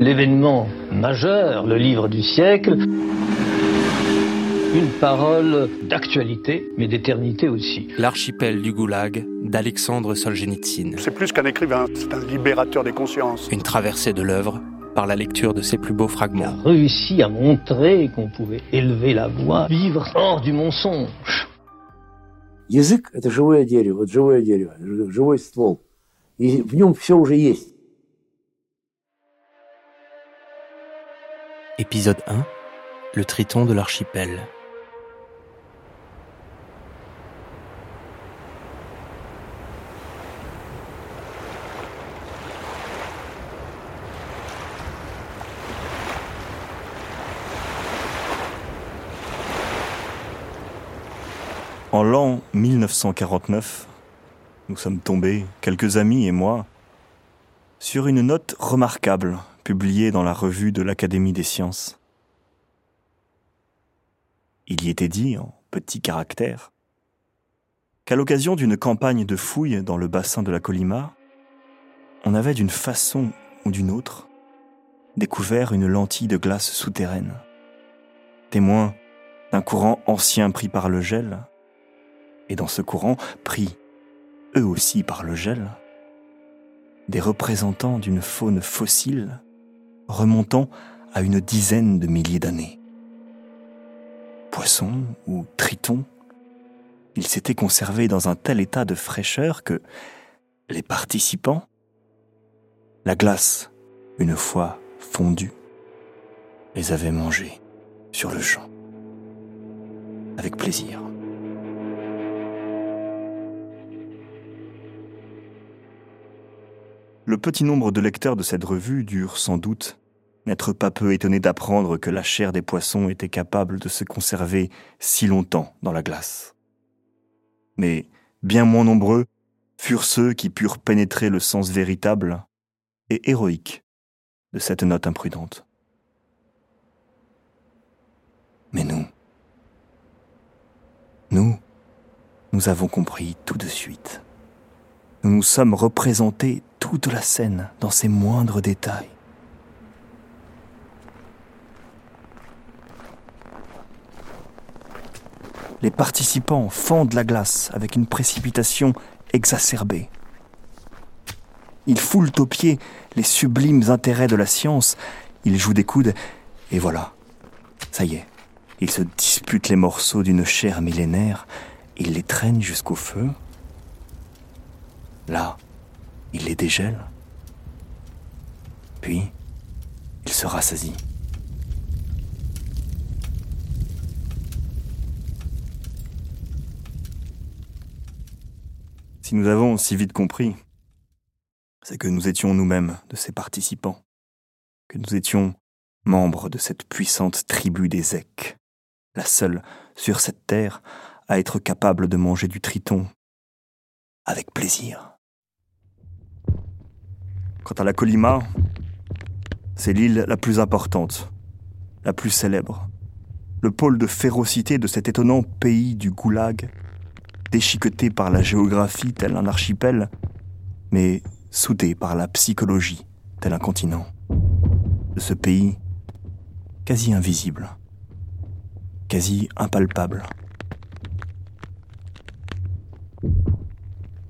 l'événement majeur, le livre du siècle, une parole d'actualité, mais d'éternité aussi. L'archipel du Goulag d'Alexandre Solzhenitsyn. C'est plus qu'un écrivain, c'est un libérateur des consciences. Une traversée de l'œuvre par la lecture de ses plus beaux fragments. Il a réussi à montrer qu'on pouvait élever la voix, vivre hors du mensonge. Язык – это живое дерево, вот живое дерево, живой ствол. И в нем все уже есть. Épisode 1 Le triton de l'archipel. En l'an 1949, nous sommes tombés, quelques amis et moi, sur une note remarquable publiée dans la revue de l'Académie des sciences. Il y était dit, en petits caractères, qu'à l'occasion d'une campagne de fouilles dans le bassin de la Colima, on avait d'une façon ou d'une autre découvert une lentille de glace souterraine, témoin d'un courant ancien pris par le gel, et dans ce courant, pris eux aussi par le gel, des représentants d'une faune fossile remontant à une dizaine de milliers d'années. Poissons ou tritons, ils s'étaient conservés dans un tel état de fraîcheur que les participants, la glace, une fois fondue, les avaient mangés sur le champ, avec plaisir. Le petit nombre de lecteurs de cette revue dure sans doute n'être pas peu étonné d'apprendre que la chair des poissons était capable de se conserver si longtemps dans la glace. Mais bien moins nombreux furent ceux qui purent pénétrer le sens véritable et héroïque de cette note imprudente. Mais nous, nous, nous avons compris tout de suite. Nous nous sommes représentés toute la scène dans ses moindres détails. Les participants fendent la glace avec une précipitation exacerbée. Ils foulent aux pieds les sublimes intérêts de la science, ils jouent des coudes, et voilà, ça y est, ils se disputent les morceaux d'une chair millénaire, ils les traînent jusqu'au feu. Là, il les dégèle, puis il se rassasie. Nous avons si vite compris, c'est que nous étions nous-mêmes de ces participants, que nous étions membres de cette puissante tribu des Ecs, la seule sur cette terre à être capable de manger du triton avec plaisir. Quant à la Colima, c'est l'île la plus importante, la plus célèbre, le pôle de férocité de cet étonnant pays du goulag, déchiqueté par la géographie tel un archipel, mais soudé par la psychologie tel un continent, de ce pays quasi invisible, quasi impalpable.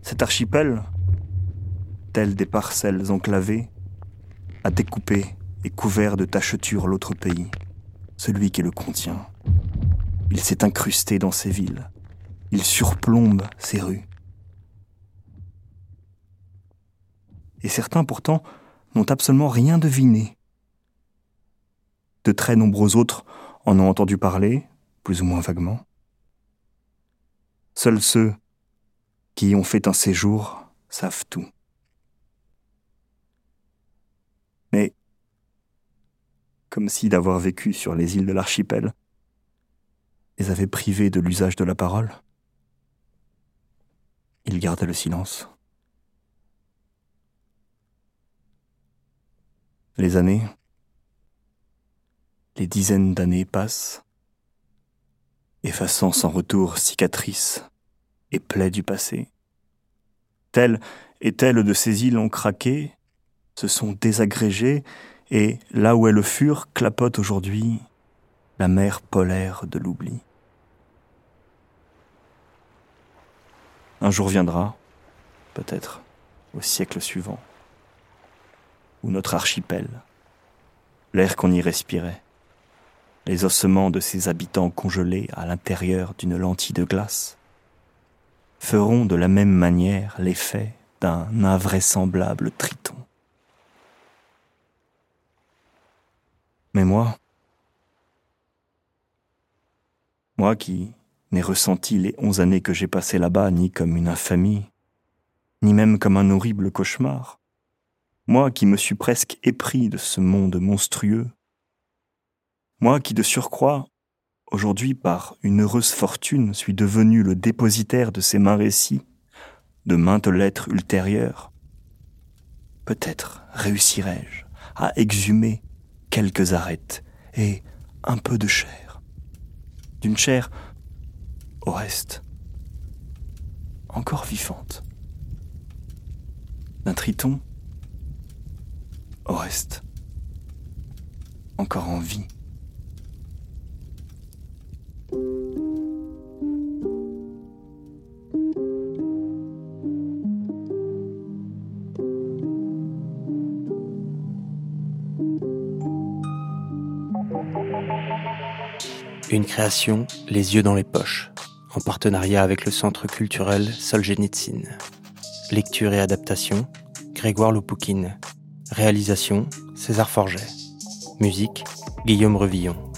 Cet archipel, tel des parcelles enclavées, a découpé et couvert de tachetures l'autre pays, celui qui le contient. Il s'est incrusté dans ses villes, il surplombe ses rues. Et certains pourtant n'ont absolument rien deviné. De très nombreux autres en ont entendu parler, plus ou moins vaguement. Seuls ceux qui y ont fait un séjour savent tout. Mais, comme si d'avoir vécu sur les îles de l'archipel les avait privés de l'usage de la parole, ils gardaient le silence. Les années, les dizaines d'années passent, effaçant sans retour cicatrices et plaies du passé. Telles et telles de ces îles ont craqué, se sont désagrégées Et là où elles furent, clapote aujourd'hui la mer polaire de l'oubli. Un jour viendra, peut-être au siècle suivant, où notre archipel, l'air qu'on y respirait, les ossements de ses habitants congelés à l'intérieur d'une lentille de glace, feront de la même manière l'effet d'un invraisemblable triton. Mais moi, moi qui n'ai ressenti les onze années que j'ai passées là-bas ni comme une infamie, ni même comme un horrible cauchemar, moi qui me suis presque épris de ce monde monstrueux, moi qui de surcroît aujourd'hui, par une heureuse fortune, suis devenu le dépositaire de ces mains récits, de maintes lettres ultérieures. Peut-être réussirai-je à exhumer quelques arêtes et un peu de chair. D'une chair, au reste, encore vivante. D'un triton, au reste, encore en vie. Une création Les yeux dans les poches, en partenariat avec le Centre culturel Solzhenitsyn. Lecture et adaptation, Grégoire Loupoukine. Réalisation, César Forget. Musique, Guillaume Revillon.